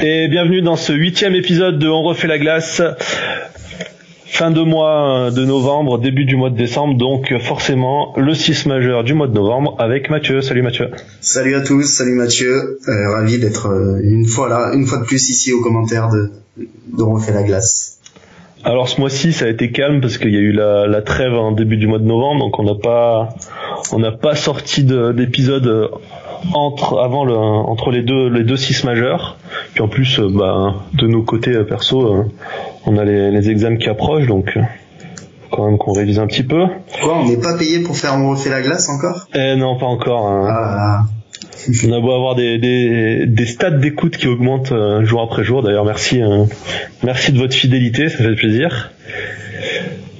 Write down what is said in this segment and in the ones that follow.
et bienvenue dans ce huitième épisode de On refait la glace. Fin de mois de novembre, début du mois de décembre, donc forcément le 6 majeur du mois de novembre avec Mathieu. Salut Mathieu. Salut à tous, salut Mathieu. Euh, ravi d'être euh, une fois là, une fois de plus ici aux commentaires de, de On refait la glace. Alors ce mois-ci ça a été calme parce qu'il y a eu la, la, trêve en début du mois de novembre, donc on n'a pas on n'a pas sorti d'épisode entre avant le entre les deux les deux six majeurs. Puis en plus, euh, bah, de nos côtés euh, perso, euh, on a les, les examens qui approchent, donc quand même qu'on révise un petit peu. Quoi, on n'est pas payé pour faire on refait la glace encore? Eh non, pas encore. Hein. Ah. On a beau avoir des, des, des stats d'écoute qui augmentent jour après jour. D'ailleurs, merci, merci de votre fidélité, ça fait plaisir.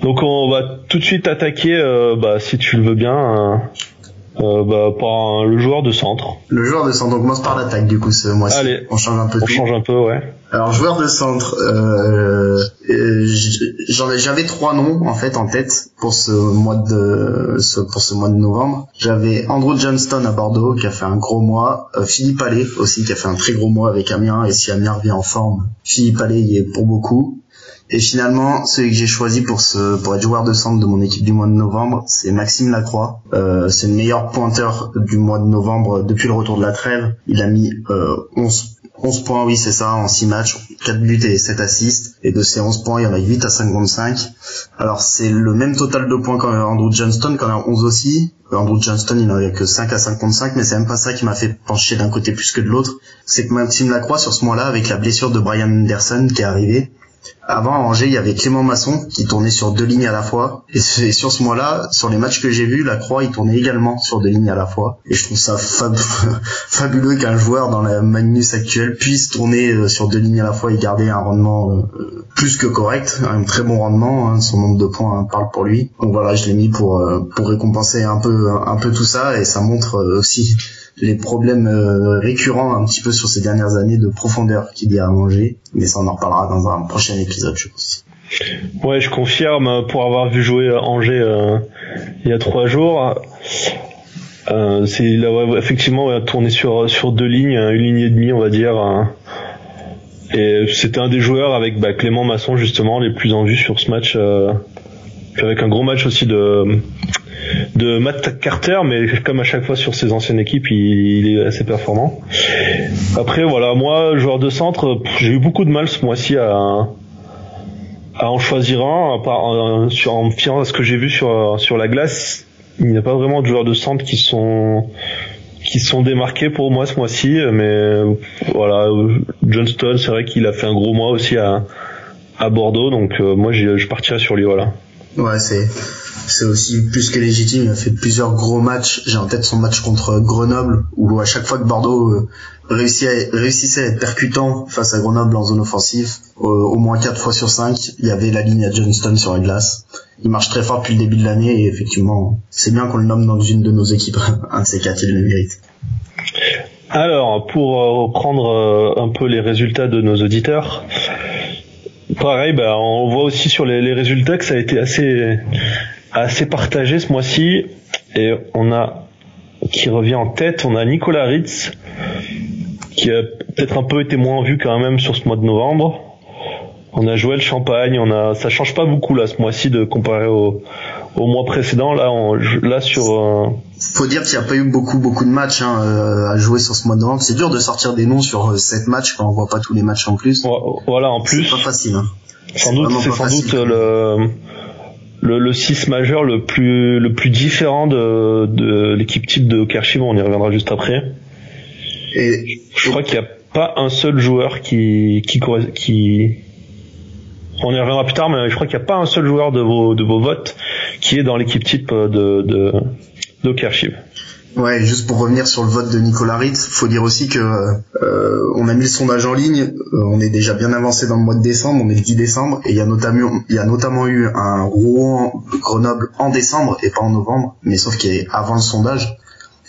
Donc on va tout de suite attaquer, bah, si tu le veux bien, euh, bah, par le joueur de centre. Le joueur de centre, on commence par l'attaque du coup ce mois-ci. Allez, on change un peu. On change un peu, ouais. Alors joueur de centre, euh, j'avais trois noms en fait en tête pour ce mois de ce, pour ce mois de novembre. J'avais Andrew Johnston à Bordeaux qui a fait un gros mois, euh, Philippe Allais aussi qui a fait un très gros mois avec Amiens et si Amiens revient en forme, Philippe Allais y est pour beaucoup. Et finalement, celui que j'ai choisi pour ce pour être joueur de centre de mon équipe du mois de novembre, c'est Maxime Lacroix. Euh, c'est le meilleur pointeur du mois de novembre depuis le retour de la trêve. Il a mis euh, 11 11 points, oui, c'est ça, en 6 matchs, 4 buts et 7 assists. Et de ces 11 points, il y en a 8 à 55. Alors, c'est le même total de points qu'Andrew Johnston, qu'on a 11 aussi. Andrew Johnston, il n'en avait que 5 à 55, mais c'est même pas ça qui m'a fait pencher d'un côté plus que de l'autre. C'est que Maxime Lacroix, sur ce mois-là, avec la blessure de Brian Anderson qui est arrivée, avant à Angers, il y avait Clément Masson qui tournait sur deux lignes à la fois. Et sur ce mois-là, sur les matchs que j'ai vus, la Croix, il tournait également sur deux lignes à la fois. Et je trouve ça fabuleux qu'un joueur dans la Magnus actuelle puisse tourner euh, sur deux lignes à la fois et garder un rendement euh, plus que correct, un très bon rendement. Hein. son nombre de points parle pour lui. Donc voilà, je l'ai mis pour euh, pour récompenser un peu un peu tout ça et ça montre aussi les problèmes euh, récurrents un petit peu sur ces dernières années de profondeur qu'il y a à manger. Mais ça, on en reparlera dans un prochain épisode, je pense. Ouais, je confirme pour avoir vu jouer Angers euh, il y a trois jours. Euh, c'est il a effectivement tourné sur sur deux lignes, une ligne et demie, on va dire. Hein. Et c'était un des joueurs avec bah, Clément Masson justement les plus en vue sur ce match. Euh, avec un gros match aussi de de Matt Carter, mais comme à chaque fois sur ses anciennes équipes, il, est assez performant. Après, voilà, moi, joueur de centre, j'ai eu beaucoup de mal ce mois-ci à, à en choisir un, en, sur, en fiant à ce que j'ai vu sur, sur la glace. Il n'y a pas vraiment de joueurs de centre qui sont qui sont démarqués pour moi ce mois-ci, mais voilà, Johnston, c'est vrai qu'il a fait un gros mois aussi à, à Bordeaux, donc euh, moi je partirais sur lui, voilà. Ouais, c'est c'est aussi plus que légitime. Il a fait plusieurs gros matchs. J'ai en tête son match contre Grenoble, où à chaque fois que Bordeaux euh, réussissait à être percutant face à Grenoble en zone offensive, au moins 4 fois sur 5, il y avait la ligne à Johnston sur la glace. Il marche très fort depuis le début de l'année et effectivement, c'est bien qu'on le nomme dans une de nos équipes. un de ces quatre, il le mérite. Alors, pour euh, reprendre euh, un peu les résultats de nos auditeurs, pareil, bah, on voit aussi sur les résultats que ça a été assez assez partagé ce mois-ci et on a qui revient en tête, on a Nicolas Ritz qui a peut-être un peu été moins vu quand même sur ce mois de novembre. On a Joël Champagne, on a ça change pas beaucoup là ce mois-ci de comparer au, au mois précédent là on, là sur euh... faut dire qu'il n'y a pas eu beaucoup beaucoup de matchs hein, euh, à jouer sur ce mois de novembre. C'est dur de sortir des noms sur euh, sept matchs quand on voit pas tous les matchs en plus. Voilà en plus. C'est pas facile. Hein. Sans doute c'est sans doute le le, le 6 majeur le plus le plus différent de, de l'équipe type de Kerchiv, on y reviendra juste après. Et je crois qu'il n'y a pas un seul joueur qui qui qui on y reviendra plus tard, mais je crois qu'il n'y a pas un seul joueur de vos de vos votes qui est dans l'équipe type de de, de Ouais, juste pour revenir sur le vote de Nicolas Ritz, faut dire aussi que euh, on a mis le sondage en ligne, euh, on est déjà bien avancé dans le mois de décembre, on est le 10 décembre, et il y a notamment il y a notamment eu un Rouen Grenoble en décembre et pas en novembre, mais sauf qu'il est avant le sondage.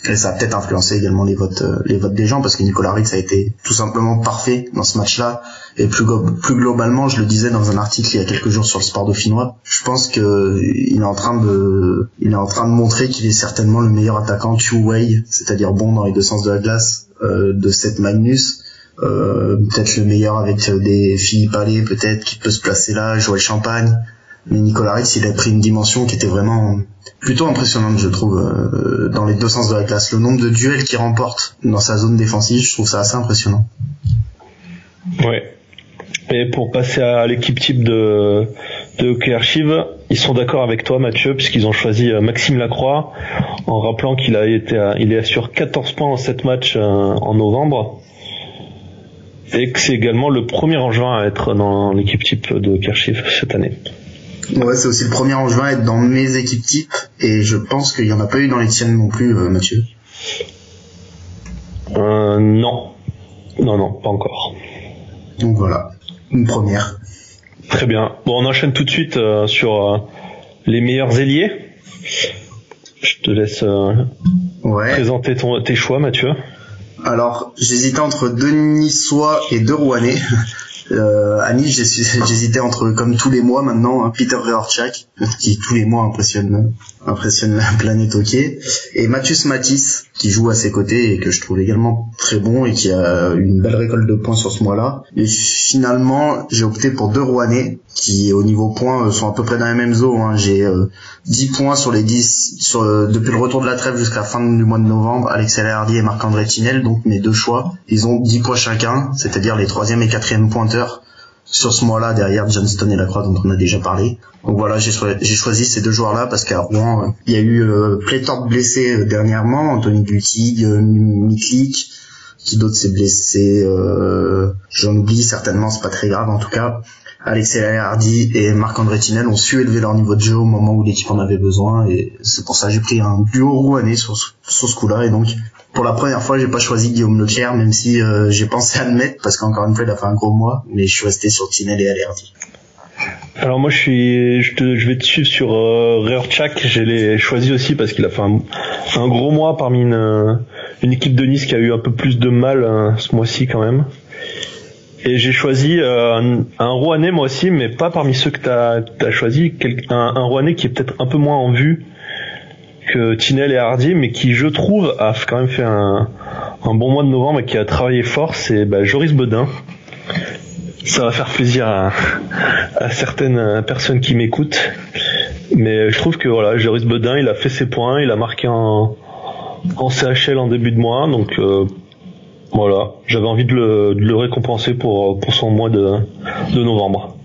Et ça a peut-être influencé également les votes, euh, les votes des gens parce que Nicolas Ritz a été tout simplement parfait dans ce match-là. Et plus, globalement, je le disais dans un article il y a quelques jours sur le sport dauphinois, je pense que il est en train de, il est en train de montrer qu'il est certainement le meilleur attaquant two-way, c'est-à-dire bon dans les deux sens de la glace, euh, de cette Magnus. Euh, peut-être le meilleur avec des Philippe Allais, peut-être qui peut se placer là, Joël Champagne. Mais Nicolas Ritz, il a pris une dimension qui était vraiment plutôt impressionnante, je trouve, euh, dans les deux sens de la classe. Le nombre de duels qu'il remporte dans sa zone défensive, je trouve ça assez impressionnant. Ouais. Et pour passer à l'équipe type de, de ils sont d'accord avec toi, Mathieu, puisqu'ils ont choisi euh, Maxime Lacroix, en rappelant qu'il a été, est sur 14 points en 7 matchs euh, en novembre. Et que c'est également le premier Angevin à être dans l'équipe type de Archive cette année. Ouais, c'est aussi le premier Angevin à être dans mes équipes types, et je pense qu'il y en a pas eu dans les tiennes non plus, euh, Mathieu. Euh, non. Non, non, pas encore. Donc voilà, une première. Très bien. Bon, on enchaîne tout de suite euh, sur euh, les meilleurs ailiers. Je te laisse euh, Ouais. présenter ton, tes choix, Mathieu. Alors, j'hésitais entre deux Niçois et deux Rouennais. Euh, à Nice, j'hésitais entre, comme tous les mois maintenant, hein, Peter Reorchak, qui tous les mois impressionne, impressionne la planète hockey, et Mathius Matisse, qui joue à ses côtés et que je trouve également très bon et qui a une belle récolte de points sur ce mois-là. Et finalement, j'ai opté pour deux Rouennais, qui au niveau points euh, sont à peu près dans la même zone. Hein. J'ai euh, 10 points sur les 10 sur, euh, depuis le retour de la trêve jusqu'à la fin du mois de novembre, Alex Hardy et Marc-André Tinel, donc mes deux choix, ils ont 10 points chacun, c'est-à-dire les troisième et quatrième pointeurs sur ce mois-là derrière Johnston et Lacroix dont on a déjà parlé. Donc voilà, j'ai choi- j'ai choisi ces deux joueurs-là parce qu'à Rouen, il y a eu euh, pléthore de blessés euh, dernièrement, Anthony Gutig, euh, Miklik, qui d'autre s'est blessé, euh, j'en oublie certainement, c'est pas très grave en tout cas. Alexis Hardy et Marc-André Tinel ont su élever leur niveau de jeu au moment où l'équipe en avait besoin et c'est pour ça que j'ai pris un duo rouennais sur, sur ce coup-là et donc pour la première fois j'ai pas choisi Guillaume Leclerc même si euh, j'ai pensé à le mettre parce qu'encore une fois il a fait un gros mois mais je suis resté sur Tinel et Hardy. Alors moi je suis, je, te, je vais te suivre sur euh, Reorchak. Je l'ai choisi aussi parce qu'il a fait un, gros mois parmi une, euh, une équipe de Nice qui a eu un peu plus de mal euh, ce mois-ci quand même. Et j'ai choisi euh, un, un Rouennais moi aussi, mais pas parmi ceux que t'as as choisi. Un, un Rouennais qui est peut-être un peu moins en vue que Tinel et Hardy, mais qui je trouve a quand même fait un, bon mois de novembre et qui a travaillé fort. C'est bah, Joris Bedin. Ça va faire plaisir à, certaines personnes qui m'écoutent. Mais je trouve que voilà, Joris Bedin, il a fait ses points, il a marqué en, en CHL en début de mois, donc euh, voilà, j'avais envie de le, récompenser pour, pour son mois de, de novembre.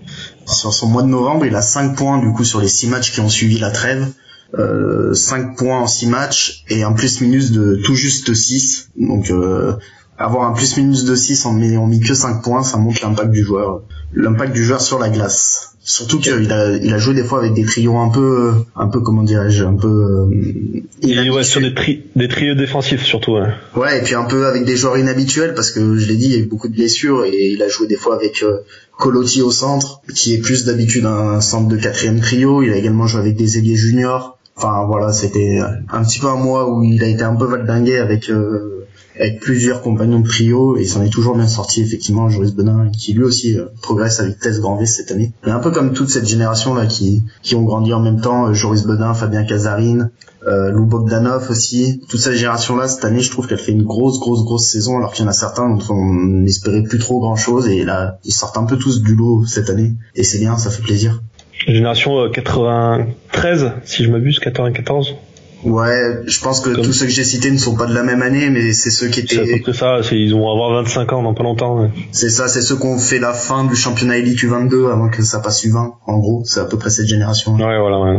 Sur son mois de novembre il a 5 points du coup sur les 6 matchs qui ont suivi la trêve. Euh, 5 points en 6 matchs et un plus-minus de tout juste 6. Donc euh, avoir un plus-minus de 6 en n'ayant mis que 5 points, ça montre l'impact du joueur. L'impact du joueur sur la glace. Surtout qu'il a, il a joué des fois avec des trios un peu, un peu comment dirais-je, un peu... euh, ouais, sur des, tri, des trios défensifs surtout. Ouais. Ouais, et puis un peu avec des joueurs inhabituels parce que je l'ai dit, il y a eu beaucoup de blessures et il a joué des fois avec euh, Colotti au centre, qui est plus d'habitude un centre de quatrième trio. Il a également joué avec des ailiers juniors. Enfin voilà, c'était un petit peu un mois où il a été un peu valdingué avec euh, avec plusieurs compagnons de trio et il s'en est toujours bien sorti effectivement Joris Benin qui lui aussi euh, progresse à vitesse grand V cette année. Et un peu comme toute cette génération là qui qui ont grandi en même temps, euh, Joris Benin, Fabien Casarine, euh, Lou Bogdanov aussi. Toute cette génération-là, cette année, je trouve qu'elle fait une grosse, grosse, grosse saison, alors qu'il y en a certains dont on n'espérait plus trop grand-chose, et là, ils sortent un peu tous du lot cette année, et c'est bien, ça fait plaisir. Génération euh, 93, si je m'abuse, 94. Ouais, je pense que Comme- tous ceux que j'ai cités ne sont pas de la même année, mais c'est ceux qui C'est à peu étaient, près ça, c'est- ils vont avoir 25 ans dans pas longtemps. ouais. c'est ça, c'est ceux qui ont fait la fin du championnat Elite U22 avant que ça passe U20, en gros, c'est à peu près cette génération. Ouais, voilà, ouais.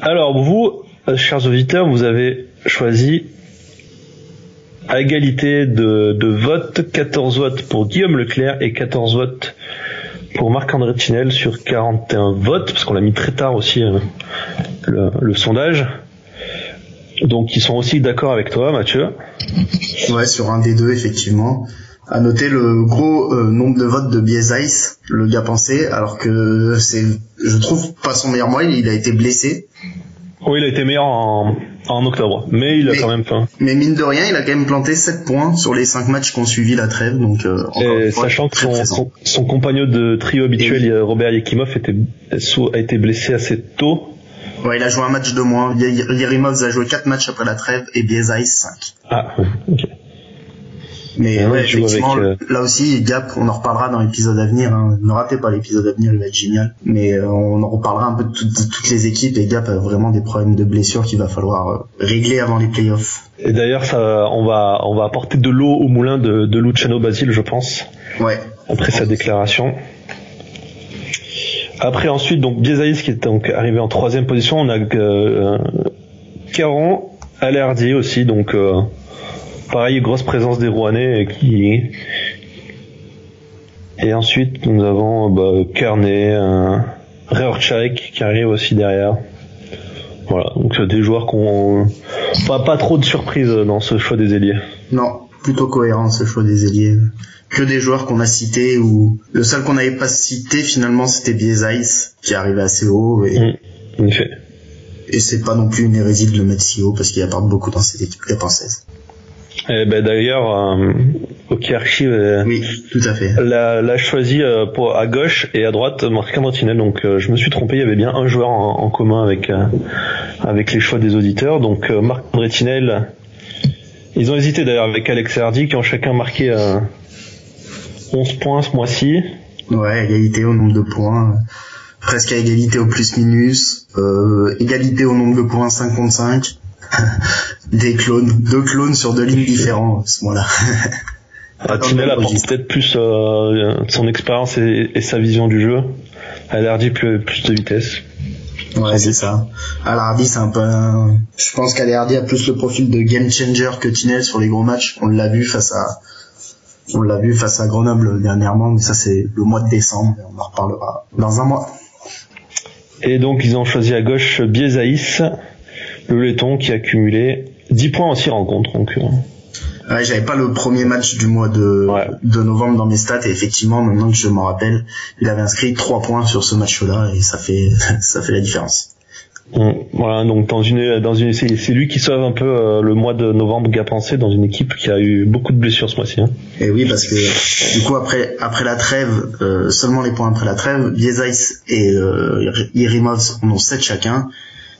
Alors, vous, euh, chers auditeurs, vous avez choisi à égalité de, de votes, 14 votes pour Guillaume Leclerc et 14 votes pour Marc-André Tinel sur 41 votes, parce qu'on l'a mis très tard aussi, euh, le, le sondage. Donc, ils sont aussi d'accord avec toi, Mathieu. Ouais, sur un des deux, effectivement. À noter le gros euh, nombre de votes de Biezais, le gars pensé, alors que c'est, je trouve, pas son meilleur mois, il a été blessé. Oui, il a été meilleur en, en octobre, mais il a Mais- quand même fait. Mais mine de rien, il a quand même planté 7 points sur les 5 matchs qu'on suivi la trêve, donc euh, Et fois, sachant que son, son, son compagnon de trio habituel, oui. Robert Yakimov, était, a été blessé assez tôt. Ouais, il a joué un match de moins. Yerimov a joué 4 matchs après la trêve et Biezais 5. Ah, ok. Mais Ouais, ouais, effectivement, avec, euh, là aussi, Gap, on en reparlera dans l'épisode à venir. Hein. Ne ratez pas l'épisode à venir, il va être génial. Mais euh, on en reparlera un peu de, toutes- de toutes les équipes. Et Gap a vraiment des problèmes de blessures qu'il va falloir euh, régler avant les playoffs. Et d'ailleurs, ça, on va, on va apporter de l'eau au moulin de, de Luciano Basile, je pense, Ouais. après sa déclaration. Après, ensuite, donc Biezaïs qui est donc arrivé en troisième position. On a euh, Caron, Alerdi aussi, donc euh, pareil, grosse présence des Rouennais et qui. Et ensuite, nous avons bah, Kearney, euh, Reorchak qui arrive aussi derrière. Voilà, donc euh, des joueurs qui ont pas, pas trop de surprises dans ce choix des ailiers. Non, plutôt cohérent ce choix des ailiers. Que des joueurs qu'on a cités ou le seul qu'on n'avait pas cité finalement c'était Biezais qui arrivé assez haut et, Mm. En effet. et c'est pas non plus une hérésie de le mettre si haut parce qu'il apporte beaucoup dans cette équipe française. Et ben d'ailleurs, euh, Hockey Archive euh, Oui, tout à fait. l'a, l'a choisi euh, pour à gauche et à droite Marc Andretinel. Donc euh, je me suis trompé, il y avait bien un joueur en, en commun avec euh, avec les choix des auditeurs. Donc euh, Marc Andretinel. Ils ont hésité d'ailleurs avec Alex et Hardy qui ont chacun marqué euh, 11 points ce mois-ci. Ouais, égalité au nombre de points, presque à égalité au plus-minus, euh, égalité au nombre de points 5 contre 5. Des clones, deux clones sur deux lignes différentes à ce moment-là. Ah, Tinel apporte peut-être plus euh, son expérience et, et sa vision du jeu. À Hardy plus, plus de vitesse. Ouais, c'est ça. Alardi, c'est un peu un... Je pense qu'Alardi a plus le profil de game changer que Tinel sur les gros matchs. On l'a vu face à... On l'a vu face à Grenoble dernièrement, mais ça c'est le mois de décembre. et On en reparlera dans un mois. Et donc ils ont choisi à gauche Biezaïs, le laiton qui a cumulé 10 points en 6 rencontres. Donc, euh, Ouais, j'avais pas le premier match du mois de, Ouais. de novembre dans mes stats et effectivement, maintenant que je m'en rappelle, il avait inscrit 3 points sur ce match-là et ça fait, ça fait la différence. voilà, donc dans une, dans une, c'est lui qui sauve un peu euh, le mois de novembre Gapensé dans une équipe qui a eu beaucoup de blessures ce mois-ci. hein. Et oui, parce que du coup après après la trêve, euh, seulement les points après la trêve, Biezais et euh, Yerimov en ont 7 chacun.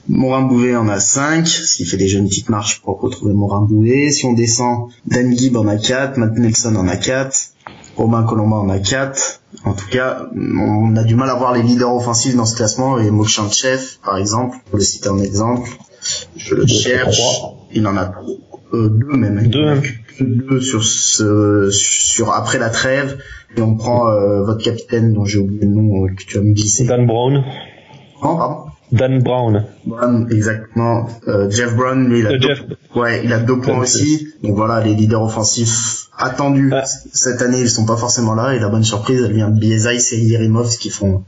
Morin Bouvet en a 5, ce qui fait déjà une petite marche pour retrouver Morin Bouvet. Si on descend, Dan Gibb en a 4, Matt Nelson en a 4, Romain Colomba en a 4. En tout cas, on a du mal à voir les leaders offensifs dans ce classement et Mokshanchev, par exemple, pour le citer en exemple. Je le cherche. Il en a euh, deux même. Deux, même. Que deux sur ce, sur après la trêve. Et on prend euh, votre capitaine dont j'ai oublié le nom euh, que tu as me glissé. Dan Brown, Oh, pardon. Dan Brown, Brown, exactement. Euh, Jeff Brown, lui, il a Euh, deux, Jeff. ouais, il a deux points Ouais, aussi. Donc voilà, les leaders offensifs attendus Ah. cette année, ils sont pas forcément là. Et la bonne surprise, elle vient de Biezais et Yerimov qui font,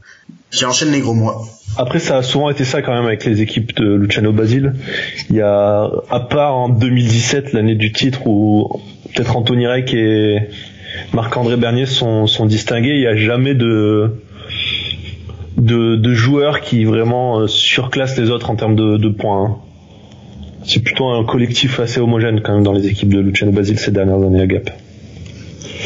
qui enchaînent les gros mois. Après, ça a souvent été ça quand même avec les équipes de Luciano Basile. Il y a, à part en 2017, l'année du titre, où peut-être Anthony Reck et Marc-André Bernier sont, sont distingués, il n'y a jamais de, de, de joueurs qui vraiment euh, surclassent les autres en termes de, de points. hein. C'est plutôt un collectif assez homogène quand même dans les équipes de Luciano Basile ces dernières années à Gap.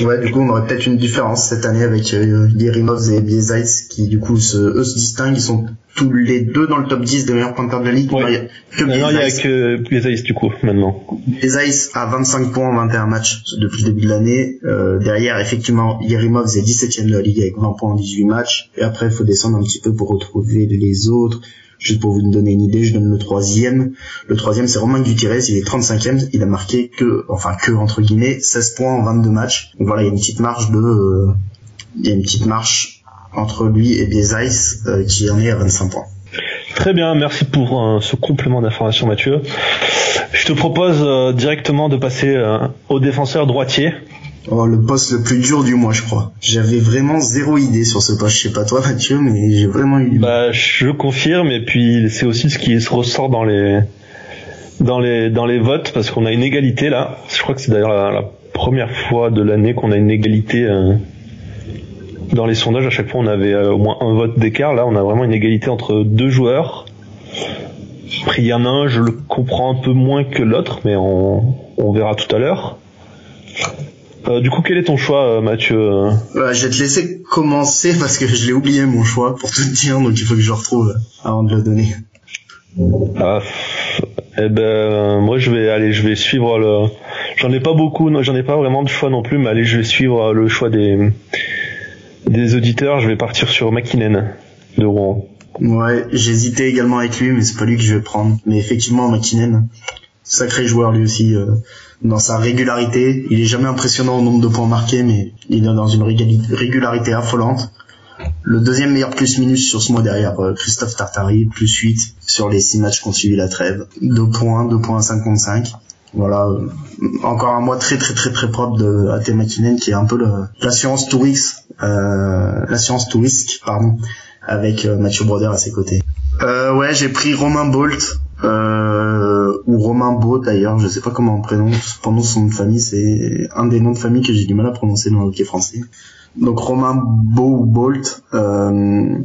Ouais, du coup, on aurait peut-être une différence cette année avec euh, Yerimov et Biezais qui, du coup, se, eux se distinguent. Ils sont tous les deux dans le top 10 des meilleurs pointeurs de la ligue. Ouais. Non, il y a que a Biezais. que du coup, maintenant. Biezais a 25 points en 21 matchs depuis le début de l'année. Euh, derrière, effectivement, Yerimov est 17ème de la ligue avec 20 points en 18 matchs. Et après, il faut descendre un petit peu pour retrouver les autres. Juste pour vous donner une idée, je donne le troisième. Le troisième, c'est Romain Gutierrez, il est 35ème. Il a marqué que, enfin que, entre guillemets, 16 points en 22 matchs. Donc voilà, il y a une petite marge de... euh, il y a une petite marche entre lui et Biezais euh, qui en est à 25 points. Très bien, merci pour euh, ce complément d'information Mathieu. Je te propose euh, directement de passer euh, au défenseur droitier. Oh, le poste le plus dur du mois, je crois. J'avais vraiment zéro idée sur ce poste. Je sais pas toi, Mathieu, mais j'ai vraiment eu... Bah, je confirme et puis c'est aussi ce qui se ressort dans les dans les dans les votes parce qu'on a une égalité là. Je crois que c'est d'ailleurs la, première fois de l'année qu'on a une égalité euh, dans les sondages. À chaque fois, on avait euh, au moins un vote d'écart. Là, on a vraiment une égalité entre deux joueurs. Après, il y en a un, je le comprends un peu moins que l'autre, mais on, on verra tout à l'heure. Euh, du coup, quel est ton choix, euh, Mathieu euh Euh, je vais te laisser commencer parce que je l'ai oublié mon choix pour tout te dire, donc il faut que je le retrouve avant de le donner. Ah, eh ben, moi je vais aller, je vais suivre le, J'en ai pas beaucoup, j'en ai pas vraiment de choix non plus, mais allez, je vais suivre le choix des des auditeurs. Je vais partir sur McKinnon de Rouen. Ouais, j'hésitais également avec lui, mais c'est pas lui que je vais prendre. Mais effectivement, McKinnon, sacré joueur lui aussi euh, dans sa régularité. Il est jamais impressionnant au nombre de points marqués, mais il est dans une régularité affolante. Le deuxième meilleur plus-minus sur ce mois derrière euh, Christophe Tartari, plus 8 sur les 6 matchs qu'on suivi la trêve. 2 points, 2 points 55. Voilà, euh, encore un mois très très très très propre de AT McKinnon qui est un peu l'assurance Tourix, euh, l'assurance Tourix, pardon, avec euh, Mathieu Broder à ses côtés. Ouais, j'ai pris Romain Bolt, euh, Romain Beau d'ailleurs, je sais pas comment on prononce, prononce son nom de famille, c'est un des noms de famille que j'ai du mal à prononcer dans le hockey français. Donc Romain Beau ou Bolt, euh,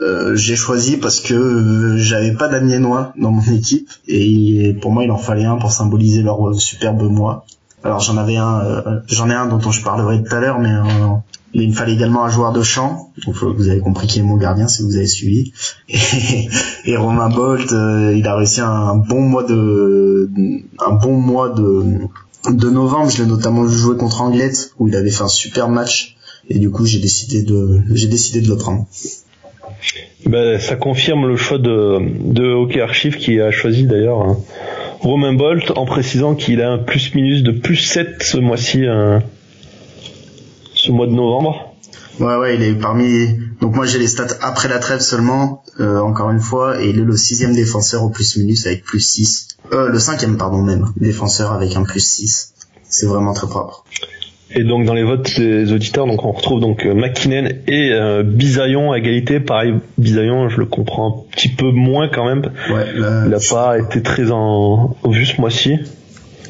euh, j'ai choisi parce que j'avais pas d'Amiénois dans mon équipe et pour moi il en fallait un pour symboliser leur superbe mois. Alors j'en avais un, j'en ai un dont je parlerai tout à l'heure, mais il me fallait également un joueur de champ. Donc vous avez compris qui est mon gardien si vous avez suivi. Et, Romain Bolt, euh, il a réussi un bon mois de un bon mois de de novembre. Je l'ai notamment jouer contre Anglette où il avait fait un super match. Et du coup j'ai décidé de j'ai décidé de le prendre. Ben, ça confirme le choix de, de Hockey Archive qui a choisi d'ailleurs hein, Romain Bolt en précisant qu'il a un plus-minus de plus 7 ce mois-ci. Hein ce mois de novembre. Ouais, ouais, il est parmi. Donc moi j'ai les stats après la trêve seulement, euh, encore une fois, et il est le sixième défenseur au plus minus avec plus 6. Euh, le cinquième, pardon, même, défenseur avec un plus 6. C'est vraiment très propre. Et donc dans les votes des auditeurs, donc on retrouve donc euh, McKinnon et euh, Bisaillon à égalité. Pareil, Bisaillon, je le comprends un petit peu moins quand même. Ouais, il n'a pas été très en, en vue ce mois-ci.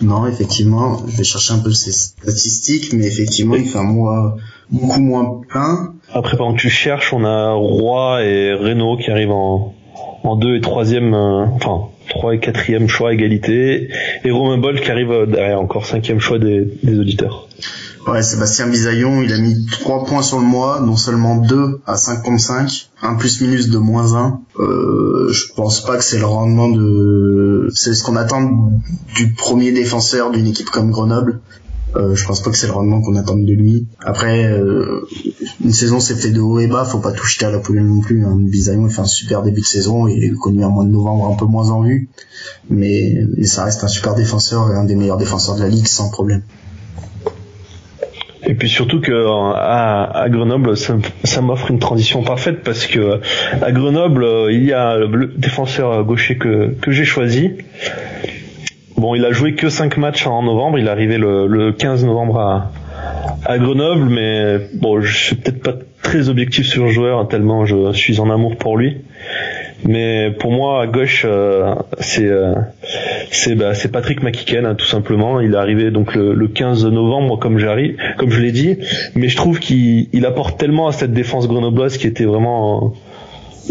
Non, effectivement, je vais chercher un peu ses statistiques, mais effectivement, il fait un mois beaucoup moins plein. Après, pendant que tu cherches, on a Roy et Renault qui arrivent en, deux et troisième, euh, enfin, trois et quatrième choix égalité, et Romain Boll qui arrive euh, encore cinquième choix des auditeurs. Ouais, Sébastien Bisaillon, il a mis 3 points sur le mois, non seulement 2 à 5,5, un plus-minus de moins 1. Euh, je pense pas que c'est le rendement de... C'est ce qu'on attend du premier défenseur d'une équipe comme Grenoble. Euh, je pense pas que c'est le rendement qu'on attend de lui. Après, euh, une saison s'est fait de haut et bas, faut pas tout jeter à la poubelle non plus. Hein. Bisaillon il fait un super début de saison, il est connu en mois de novembre un peu moins en vue, mais, mais ça reste un super défenseur et un des meilleurs défenseurs de la ligue sans problème. Et puis surtout que à, Grenoble, ça, m'offre une transition parfaite parce que à Grenoble, il y a le défenseur gaucher que, que j'ai choisi. Bon, il a joué que 5 matchs en novembre, il est arrivé le, le 15 novembre à, à Grenoble, mais bon, je suis peut-être pas très objectif sur le joueur tellement je suis en amour pour lui. Mais pour moi, à gauche, euh, c'est euh, c'est bah, c'est Patrick McKicken hein, tout simplement. Il est arrivé donc le, le 15 novembre, comme j'arrive, comme je l'ai dit. Mais je trouve qu'il il apporte tellement à cette défense grenobloise qui était vraiment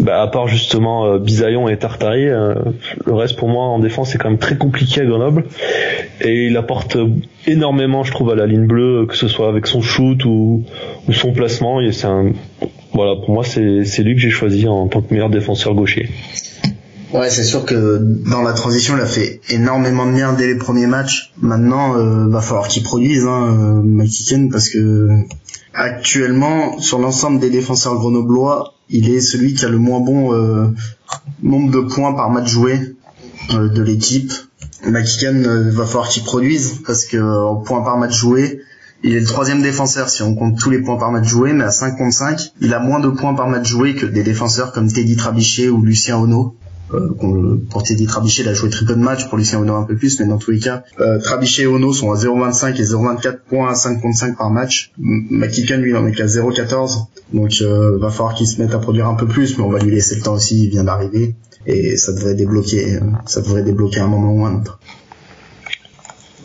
bah, à part justement euh, Bisaillon et Tartari, euh, le reste pour moi en défense c'est quand même très compliqué à Grenoble et il apporte énormément je trouve à la ligne bleue que ce soit avec son shoot ou, ou son placement et c'est un voilà pour moi c'est lui que j'ai choisi en tant que meilleur défenseur gaucher. Ouais, c'est sûr que dans la transition, il a fait énormément de bien dès les premiers matchs. Maintenant, euh, va falloir qu'il produise, hein, euh, parce que actuellement, sur l'ensemble des défenseurs grenoblois, il est celui qui a le moins bon euh, nombre de points par match joué euh, de l'équipe. McKicken euh, va falloir qu'il produise parce que en points par match joué, il est le troisième défenseur si on compte tous les points par match joué, mais à 5 contre 5, il a moins de points par match joué que des défenseurs comme Teddy Trabichet ou Lucien Ono. Euh, Teddy Trabichet, il a joué très peu de matchs, pour Lucien Ono un peu plus, mais dans tous les cas, euh, Trabichet et Ono sont à 0,25 et 0,24 points à 5 contre 5 par match. McKicken, lui, il en est qu'à 0,14. Donc, euh, va falloir qu'il se mette à produire un peu plus, mais on va lui laisser le temps aussi, il vient d'arriver. Et ça devrait débloquer, ça devrait débloquer un moment ou un autre.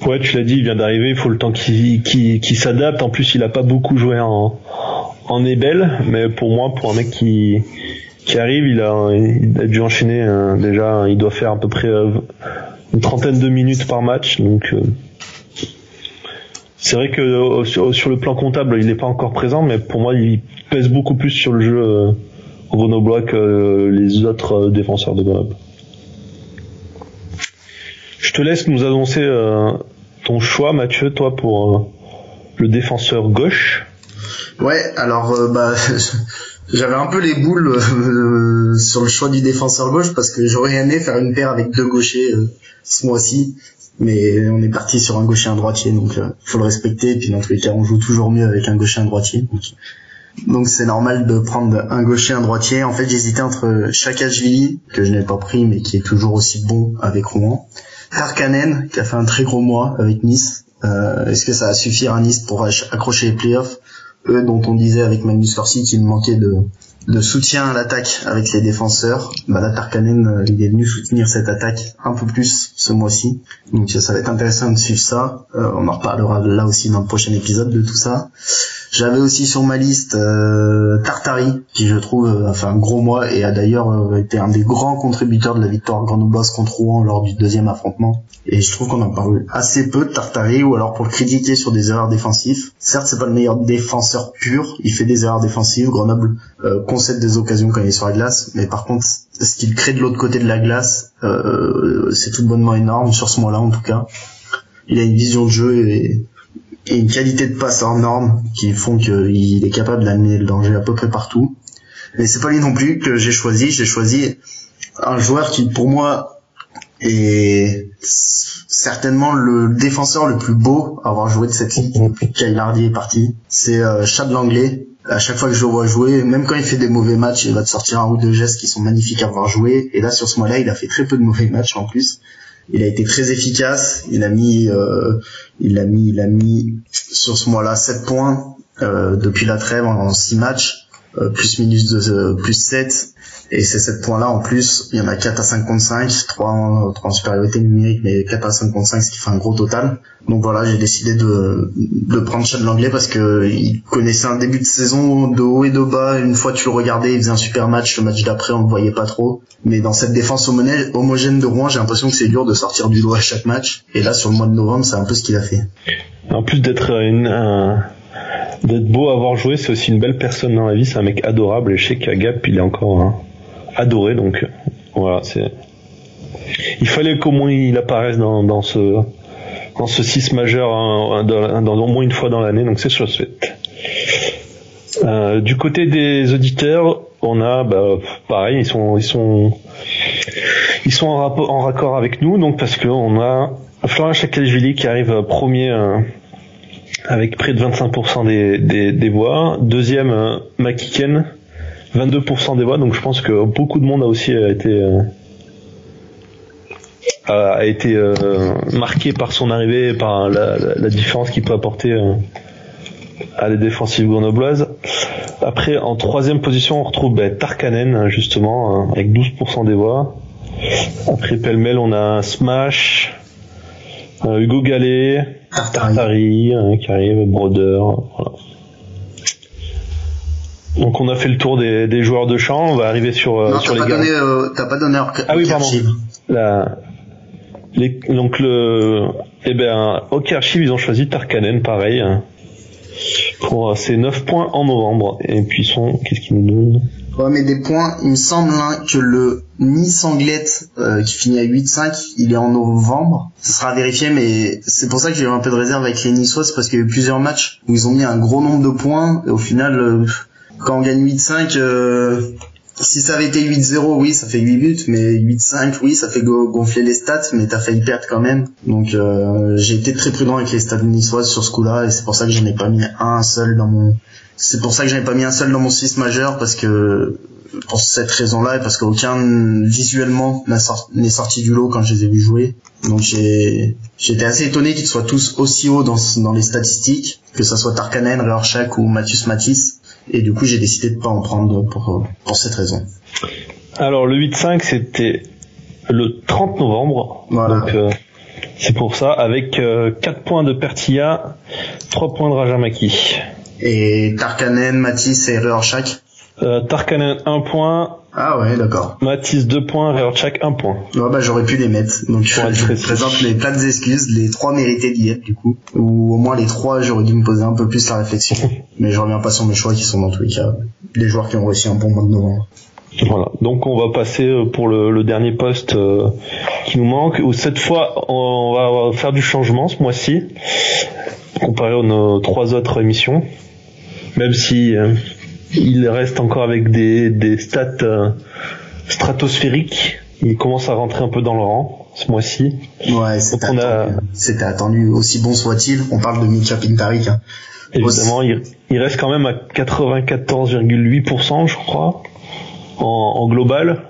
Ouais, tu l'as dit, il vient d'arriver, il faut le temps qu'il s'adapte. En plus, il a pas beaucoup joué en, en Ebel, mais pour moi, pour un mec qui, qui arrive, il a, il a dû enchaîner euh, déjà, il doit faire à peu près euh, une trentaine de minutes par match, donc euh, c'est vrai que sur, le plan comptable, il n'est pas encore présent, mais pour moi, il pèse beaucoup plus sur le jeu grenoblois que les autres défenseurs de Grenoble. Je te laisse nous annoncer ton choix, Mathieu, toi, pour euh, le défenseur gauche. Ouais, alors euh, bah j'avais un peu les boules euh, sur le choix du défenseur gauche parce que j'aurais aimé faire une paire avec deux gauchers ce mois-ci, mais on est parti sur un gaucher et un droitier, donc faut le respecter. Et puis dans tous les cas, on joue toujours mieux avec un gaucher et un droitier. Donc c'est normal de prendre un gaucher, un droitier. En fait, j'hésitais entre Chakashvili, que je n'ai pas pris, mais qui est toujours aussi bon avec Rouen, Tarkanen, qui a fait un très gros mois avec Nice. Euh, Est-ce que ça va suffire à Nice pour accrocher les playoffs? Eux dont on disait avec Magnus Corsi qu'il manquait de, soutien à l'attaque avec les défenseurs. Bah là, Tarkanen, euh, il est venu soutenir cette attaque un peu plus ce mois-ci. Donc ça va être intéressant de suivre ça. Euh, on en reparlera là aussi dans le prochain épisode de tout ça. J'avais aussi sur ma liste euh, Tartari, qui je trouve a fait un gros mois et a d'ailleurs euh, été un des grands contributeurs de la victoire grenobloise contre Rouen lors du deuxième affrontement. Et je trouve qu'on en parle assez peu de Tartari, ou alors pour le critiquer sur des erreurs défensives. Certes, c'est pas le meilleur défenseur pur, il fait des erreurs défensives. Grenoble euh, concède des occasions quand il est sur la glace, mais par contre, ce qu'il crée de l'autre côté de la glace, euh, c'est tout bonnement énorme sur ce mois-là en tout cas. Il a une vision de jeu et et une qualité de passe hors norme qui font qu'il est capable d'amener le danger à peu près partout. Mais c'est pas lui non plus que j'ai choisi. J'ai choisi un joueur qui, pour moi, est certainement le défenseur le plus beau à avoir joué de cette ligue depuis que Hardy est parti. C'est euh, Chad Langley. À chaque fois que je le vois jouer, même quand il fait des mauvais matchs, il va te sortir un ou deux gestes qui sont magnifiques à voir jouer. Et là, sur ce mois-là, il a fait très peu de mauvais matchs en plus il a été très efficace. Il a mis, euh, il a mis, il a mis sur ce mois-là 7 points euh, depuis la trêve en 6 matchs, plus minus de plus 7. Et ces 7 points-là, en plus, il y en a 4 à 55, 3 en, 3 en supériorité numérique, mais 4 à 55, ce qui fait un gros total. Donc voilà, j'ai décidé de, de prendre Chad Langlais parce que il connaissait un début de saison de haut et de bas. Une fois tu le regardais, il faisait un super match. Le match d'après, on le voyait pas trop. Mais dans cette défense homogène de Rouen, j'ai l'impression que c'est dur de sortir du lot à chaque match. Et là, sur le mois de novembre, c'est un peu ce qu'il a fait. En plus d'être une, un, d'être beau à avoir joué, c'est aussi une belle personne dans la vie. C'est un mec adorable. Et je sais qu'à Gap, il est encore hein, adoré. Donc voilà, c'est. Il fallait qu'au moins il apparaisse dans, dans ce dans ce 6 majeur hein, dans, au moins une fois dans l'année, donc c'est chose faite. Euh, du côté des auditeurs, on a bah, pareil, ils sont ils sont ils sont en, rapport, en raccord avec nous, donc parce que on a Florian Chakashvili qui arrive premier euh, avec près de 25% des, des, des, voix, deuxième euh, Makiken 22% des voix, donc je pense que beaucoup de monde a aussi été euh, a été euh, marqué par son arrivée, par la, la, différence qu'il peut apporter euh, à les défensives grenobloises. Après, en troisième position, on retrouve ben, Tarkanen, justement, hein, avec 12% des voix. Après, pêle-mêle, on a Smash, euh, Hugo Gallet, Tartari, hein, qui arrive, Broder, voilà. Donc on a fait le tour des, des joueurs de champ, on va arriver sur, non, sur les pas gars. Donné, euh, t'as pas donné Ah oui, pardon. La, donc le, eh ben, OK Archive, ils ont choisi Tarkanen, pareil, hein, pour ses 9 points en novembre. Et puis son, qu'est-ce qu'ils nous donnent? Ouais, mais des points, il me semble hein, que le Nice Anglette euh, qui finit à 8-5, il est en novembre. Ça sera vérifié, mais c'est pour ça que j'ai eu un peu de réserve avec les Niçois, c'est parce qu'il y a eu plusieurs matchs où ils ont mis un gros nombre de points, et au final, euh, quand on gagne 8-5, si ça avait été 8-0, oui, ça fait 8 buts, mais 8-5, oui, ça fait gonfler les stats, mais t'as failli perdre quand même. Donc euh, j'ai été très prudent avec les stats niçoises sur ce coup-là, et c'est pour ça que j'en ai pas mis un seul dans mon... C'est pour ça que j'en ai pas mis un seul dans mon 6 majeur, parce que pour cette raison-là, et parce qu'aucun visuellement n'est sorti du lot quand je les ai vus jouer. Donc j'ai j'étais assez étonné qu'ils soient tous aussi hauts dans, dans les statistiques, que ça soit Tarkanen, Rorschach ou Mathius Matisse et du coup j'ai décidé de pas en prendre pour, pour cette raison. Alors le 8-5 c'était le 30 novembre, voilà. donc euh, c'est pour ça, avec euh, 4 points de Pertilla, 3 points de Rajamaki. Et Tarkanen, Matisse et Rorschach euh, Tarkanen 1 point. Ah ouais, d'accord. Matisse 2 points, Rorschach 1 point. Ouais, bah j'aurais pu les mettre. Donc je, présente les plates excuses, les trois mérités d'y être du coup. Ou au moins les trois, j'aurais dû me poser un peu plus la réflexion. Mais je reviens pas sur mes choix qui sont dans tous les cas les joueurs qui ont réussi un bon mois de novembre. Voilà. Donc on va passer euh, pour le, le dernier poste euh, qui nous manque. Où cette fois, on va faire du changement ce mois-ci, comparé à nos trois autres émissions. Même si euh, il reste encore avec des, des stats stratosphériques. Il commence à rentrer un peu dans le rang ce mois-ci. Ouais, c'était attendu. attendu. Aussi bon soit-il. On parle de Mitcha Pintaric. Hein. Évidemment, il, il, reste quand même à 94,8%, je crois en, global.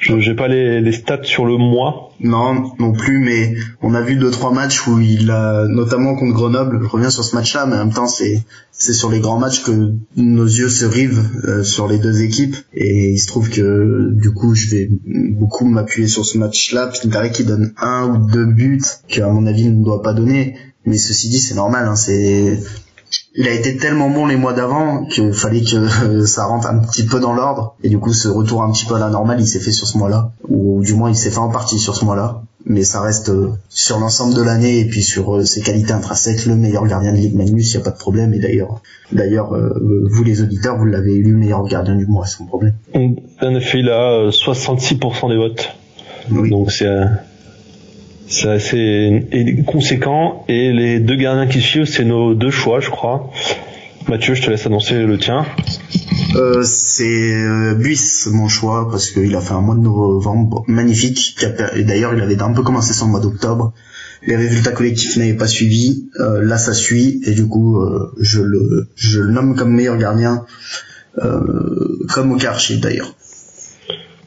Je j'ai pas les, les, stats sur le mois. Non, non plus, mais on a vu deux trois matchs où il a, notamment contre Grenoble. Je reviens sur ce match-là, mais en même temps c'est c'est sur les grands matchs que nos yeux se rivent euh, sur les deux équipes. Et il se trouve que du coup, je vais beaucoup m'appuyer sur ce match-là. Pintari qui donne un ou deux buts qu'à mon avis il ne doit pas donner. Mais ceci dit, c'est normal. Hein, c'est il a été tellement bon les mois d'avant qu'il fallait que euh, ça rentre un petit peu dans l'ordre. Et du coup ce retour un petit peu à la normale il s'est fait sur ce mois-là. Ou du moins il s'est fait en partie sur ce mois-là. Mais ça reste euh, sur l'ensemble de l'année et puis sur euh, ses qualités intrinsèques le meilleur gardien de Ligue Magnus il y a pas de problème. Et d'ailleurs d'ailleurs vous les auditeurs vous l'avez élu meilleur gardien du mois sans problème. En effet il a 66% des votes. Oui. donc c'est c'est assez conséquent. Et les deux gardiens qui suivent, c'est nos deux choix, je crois. Mathieu, je te laisse annoncer le tien. Euh, c'est euh, Buiss, mon choix, parce qu'il a fait un mois de novembre magnifique. D'ailleurs, il avait un peu commencé son mois d'octobre. Les résultats collectifs n'avaient pas suivi. Euh, là, ça suit. Et du coup, euh, je, le, je le nomme comme meilleur gardien, euh, comme au d'ailleurs.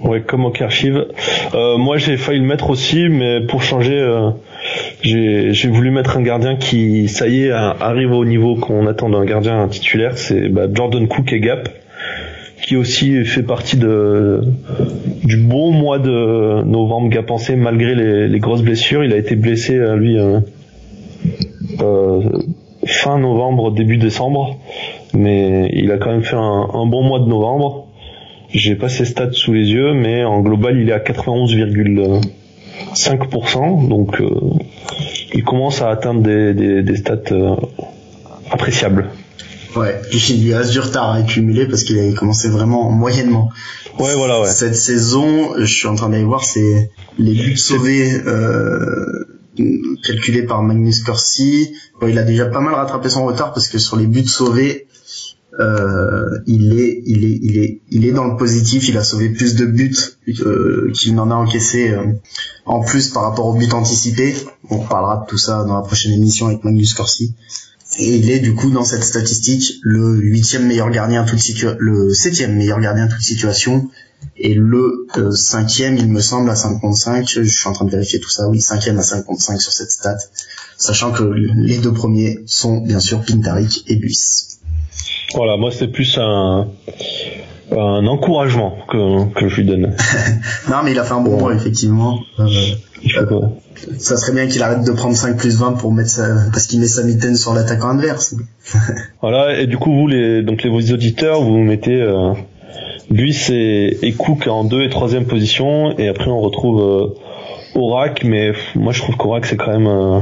Ouais, comme au Archive. Euh, moi, j'ai failli le mettre aussi, mais pour changer, euh, j'ai voulu mettre un gardien qui, ça y est, arrive au niveau qu'on attend d'un gardien titulaire. C'est bah, Jordan Cook et Gap, qui aussi fait partie de du bon mois de novembre Gapensé malgré les, les, grosses blessures. Il a été blessé, euh, lui, euh, fin novembre, début décembre, mais il a quand même fait un, un bon mois de novembre. J'ai pas ses stats sous les yeux, mais en global, il est à 91,5%, donc euh, il commence à atteindre des, des, des stats euh, appréciables. Ouais, il lui a du retard à accumuler parce qu'il avait commencé vraiment moyennement. Ouais, voilà, ouais. Cette saison, je suis en train d'aller voir, c'est les buts sauvés euh, calculés par Magnus Corsi. Bon, il a déjà pas mal rattrapé son retard parce que sur les buts sauvés, euh, il est, il est, il est, il est dans le positif. Il a sauvé plus de buts euh, qu'il n'en a encaissé euh, en plus par rapport aux buts anticipés. On parlera de tout ça dans la prochaine émission avec Magnus Corsi. Et il est du coup dans cette statistique le huitième meilleur gardien toute le septième meilleur gardien toute situation et le euh, cinquième, il me semble, à 55. Je suis en train de vérifier tout ça. Oui, cinquième à 55 sur cette stat, sachant que les deux premiers sont bien sûr Pintaric et Buis. Voilà, moi c'est plus un, un encouragement que, que je lui donne. non, mais il a fait un bon mois, effectivement. Euh, euh, ça serait bien qu'il arrête de prendre 5 plus 20 pour mettre sa, parce qu'il met sa mitaine sur l'attaquant adverse. voilà, et du coup, vous, les, donc les auditeurs, vous mettez, euh, Buis et, et Cook en 2 et 3 position, et après on retrouve euh, Orac, mais moi je trouve qu'Orac c'est quand même, euh,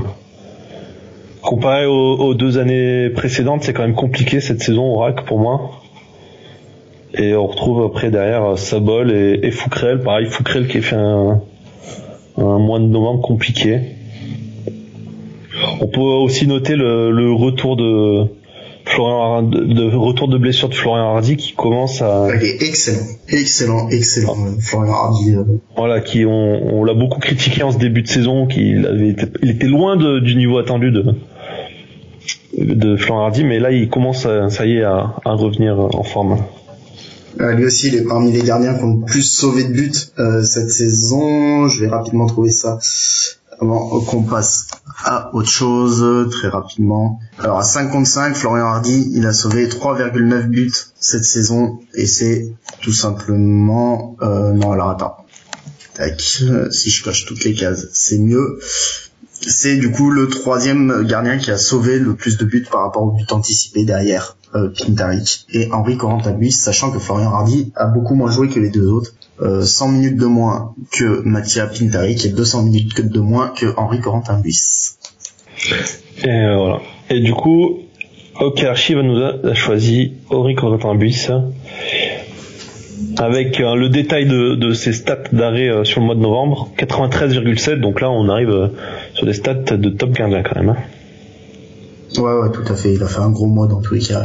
Comparé aux, deux années précédentes, c'est quand même compliqué cette saison au RAC pour moi. Et on retrouve après derrière Sabol et, et Foukrel. Pareil, Foukrel qui a fait un, mois de novembre compliqué. On peut aussi noter le, retour de Florian de, retour de blessure de Florian Hardy qui commence à. Il est excellent, excellent, excellent. Florian Hardy. Euh. Voilà, qui on, on l'a beaucoup critiqué en ce début de saison, qu'il avait, il était loin du niveau attendu de de Florent Hardy, mais là il commence, ça y est, à, revenir en forme. Euh, lui aussi, il est parmi les gardiens qui ont le plus sauvé de buts euh, cette saison. Je vais rapidement trouver ça avant qu'on passe à autre chose très rapidement. Alors à 55, Florian Hardy, il a sauvé 3,9 buts cette saison et c'est tout simplement euh, non alors attends. Tac, si je coche toutes les cases, c'est mieux c'est du coup le troisième gardien qui a sauvé le plus de buts par rapport au but anticipé derrière euh, Pintaric et Henri Corentabus, sachant que Florian Hardy a beaucoup moins joué que les deux autres. 100 euh, minutes de moins que Mattia Pintaric et 200 minutes de moins que Henri Corentabus. Et euh, voilà. Et du coup, OK Archive nous a choisi Henri Corentabus. avec euh, le détail de, ses stats d'arrêt sur le mois de novembre, 93,7. Donc là, on arrive sur des stats de top gardien quand même. hein. Ouais, ouais, tout à fait. Il a fait un gros mois dans tous les cas.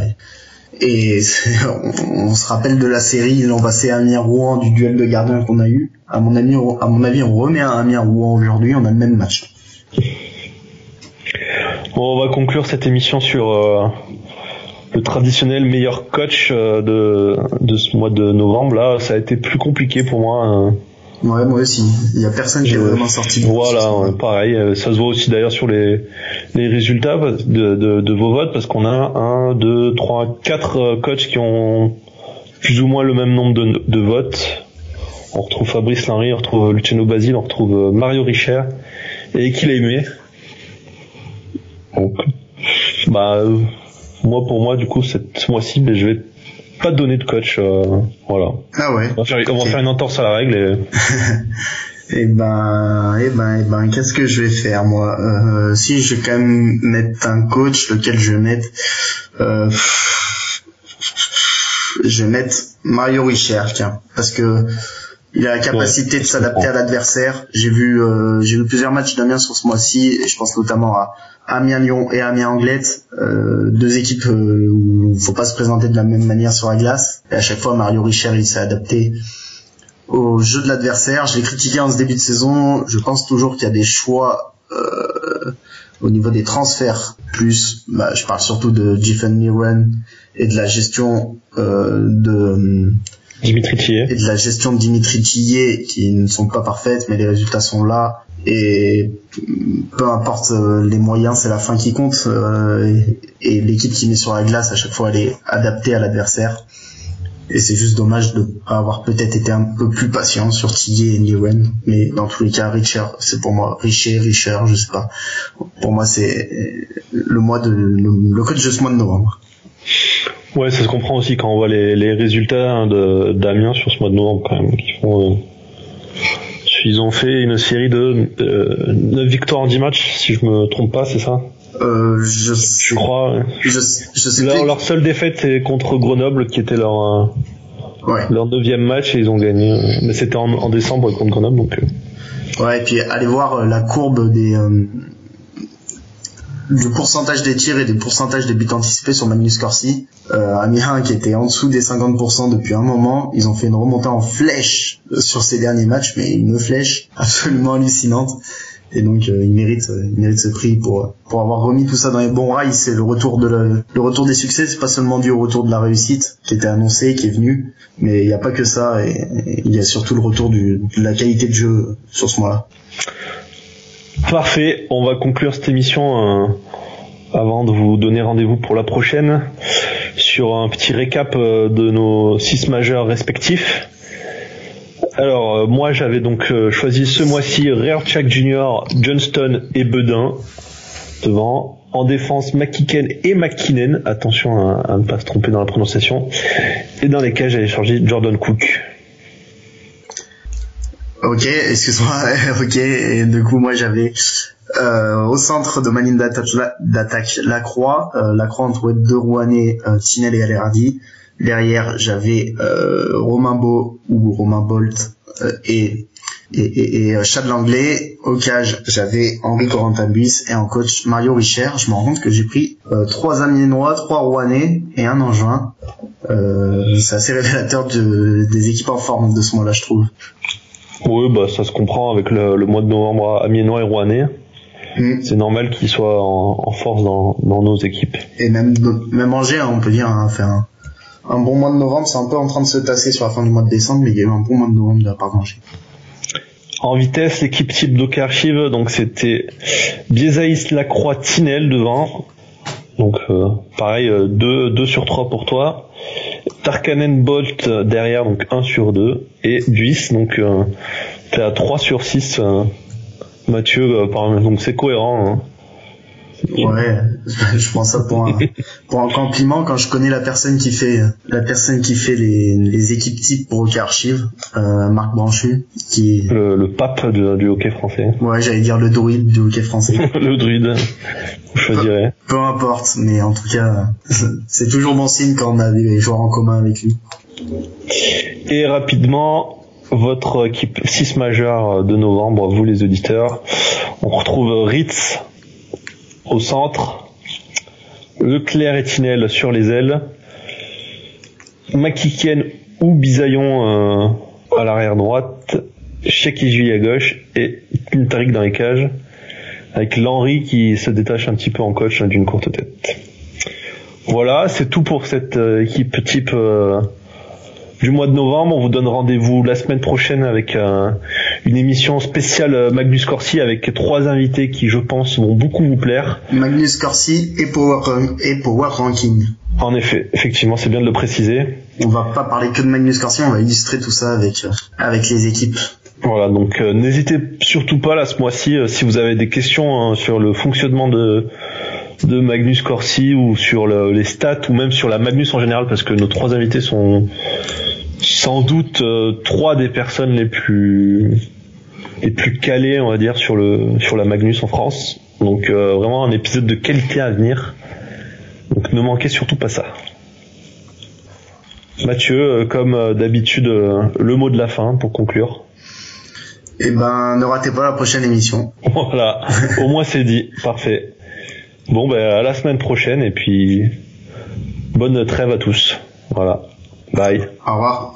Et, on, se rappelle de la série l'an passé à Amiens Rouen du duel de gardiens qu'on a eu. À mon avis, on, à mon avis, on remet un Amiens Rouen aujourd'hui. On a le même match. Bon, on va conclure cette émission sur euh, le traditionnel meilleur coach euh, de, de ce mois de novembre. Là, ça a été plus compliqué pour moi. euh. Ouais, moi aussi. Il y a personne qui est Je- vraiment sorti. Voilà, ouais, pareil. euh, Ça se voit aussi d'ailleurs sur les, les résultats de, de, de vos votes parce qu'on a un, deux, trois, quatre euh, coachs qui ont plus ou moins le même nombre de, de votes. On retrouve Fabrice Larry, on retrouve Luciano Basile, on retrouve euh, Mario Richer et qui l'a aimé. Donc, bah, euh, moi pour moi du coup cette ce mois-ci, ben, je vais pas donner de coach. euh, voilà. Ah ouais. On va faire, on va Ok. faire une entorse à la règle. Et... Eh ben, eh ben, eh ben, qu'est-ce que je vais faire moi? Euh, Si je vais quand même mettre un coach, lequel je vais mettre euh, Je vais mettre Mario Richer, tiens, parce que il a la capacité Ouais, de s'adapter à l'adversaire. J'ai vu, euh, j'ai vu plusieurs matchs d'Amiens sur ce mois-ci, et je pense notamment à Amiens-Lyon et Amiens-Anglette, euh, deux équipes euh, où il faut pas se présenter de la même manière sur la glace. Et à chaque fois, Mario Richer, il s'est adapté au jeu de l'adversaire. Je l'ai critiqué en ce début de saison. Je pense toujours qu'il y a des choix euh, au niveau des transferts. Plus, bah, je parle surtout de Jiffen Miran et de la gestion de Dimitri Thier. et de la gestion de Dimitri Tillier qui ne sont pas parfaites, mais les résultats sont là. Et peu importe euh, les moyens, c'est la fin qui compte. euh, et l'équipe qui met sur la glace, à chaque fois, elle est adaptée à l'adversaire. Et c'est juste dommage de pas avoir peut-être été un peu plus patient sur Tillier et Niwen. Mais dans tous les cas, Richer, c'est pour moi, Richer, Richer, je sais pas. Pour moi, c'est le mois de, le, le coach de ce mois de novembre. Ouais, ça se comprend aussi quand on voit les, les résultats hein, de d'Amiens sur ce mois de novembre quand même. Font, euh, ils ont fait une série de euh, 9 victoires en 10 matchs, si je me trompe pas, c'est ça? Euh, je Je crois. je, je sais Leur, seule défaite c'est contre Grenoble, qui était leur euh, Ouais. leur neuvième match et ils ont gagné. euh, Mais c'était en, en décembre contre Grenoble, donc. euh, Ouais, et puis allez voir euh, la courbe des euh, du pourcentage des tirs et des pourcentages des buts anticipés sur Magnus Corsi. Euh, qui était en dessous des 50% depuis un moment, ils ont fait une remontée en flèche sur ces derniers matchs, mais une flèche absolument hallucinante. Et donc euh, il mérite, euh, ce prix pour pour avoir remis tout ça dans les bons rails. C'est le retour de le, retour des succès. C'est pas seulement dû au retour de la réussite qui était annoncé, qui est venu, mais il n'y a pas que ça. Et il y a surtout le retour du, de la qualité de jeu sur ce mois-là. Parfait, on va conclure cette émission euh, avant de vous donner rendez-vous pour la prochaine sur un petit récap euh, de nos six majeurs respectifs. Alors euh, moi j'avais donc euh, choisi ce mois-ci Rearchak Jr, Johnston et Bedin devant. En défense McKicken et McKinnon, attention à, ne pas se tromper dans la prononciation. Et dans les cas j'avais changé Jordan Cook. Ok, excuse-moi. ok, et du coup moi j'avais euh, au centre de ma ligne d'attaque la- d'attaque Lacroix, euh, Lacroix entouré de deux Rouennais, euh, Tinel et Alerdi. Derrière j'avais euh, Romain Beau ou Romain Bolt euh, et et, et, et euh, Chad Langlais. Au cage j'avais Henri Corentin-Buis et en coach Mario Richer. Je me rends compte que j'ai pris trois Amiénois, trois Rouennais et un Angevin. Euh, c'est assez révélateur de- des équipes en forme de ce mois-là je trouve. Oui, bah ça se comprend avec le, le mois de novembre amiénois et rouennais. Mm. C'est normal qu'ils soient en, en force dans, dans nos équipes. et même même Angers hein, on peut dire hein, fait un, un bon mois de novembre c'est un peu en train de se tasser sur la fin du mois de décembre mais il y a eu un bon mois de novembre de la part d'Angers En vitesse, l'équipe type d'Ok Archive, donc c'était Biesaïs Lacroix Tinel devant. Donc euh, pareil, 2 sur 3 pour toi. Tarkanen Bolt euh, derrière, donc 1 sur 2. Et Buis, donc euh, t'es à 3 sur 6. euh, Mathieu, euh, donc c'est cohérent. hein. ouais je prends ça pour un pour un compliment quand je connais la personne qui fait la personne qui fait les, les équipes types pour Hockey Archive euh, Marc Branchu qui Le, le pape de- du hockey français. ouais j'allais dire le druide du hockey français le druide, je choisirais. peu importe mais en tout cas c'est toujours bon signe quand on a des joueurs en commun avec lui Et rapidement, votre équipe 6 majeure de novembre, vous les auditeurs, on retrouve Ritz au centre, Leclerc et Tinel sur les ailes, Makiken ou Bisaillon euh, à l'arrière droite, Shekijui à gauche et Tarik dans les cages, avec L'Henri qui se détache un petit peu en coach d'une courte tête. Voilà, c'est tout pour cette euh, équipe type euh, du mois de novembre. On vous donne rendez-vous la semaine prochaine avec une émission spéciale Magnus Corsi avec trois invités qui, je pense, vont beaucoup vous plaire. Magnus Corsi et Power, et Power Ranking. En effet, effectivement, c'est bien de le préciser. On va pas parler que de Magnus Corsi, on va illustrer tout ça avec euh, avec les équipes. Voilà, donc euh, n'hésitez surtout pas là ce mois-ci euh, si vous avez des questions hein, sur le fonctionnement de de Magnus Corsi ou sur les stats ou même sur la Magnus en général parce que nos trois invités sont sans doute trois des personnes les plus les plus calées on va dire sur le sur la Magnus en France. Donc vraiment un épisode de qualité à venir. Donc ne manquez surtout pas ça. Mathieu, euh, comme euh, d'habitude, euh, le mot de la fin pour conclure. Eh ben, ne ratez pas la prochaine émission. Voilà, au moins c'est dit, parfait. Bon, ben à la semaine prochaine et puis bonne trêve à tous. Voilà, bye. Au revoir.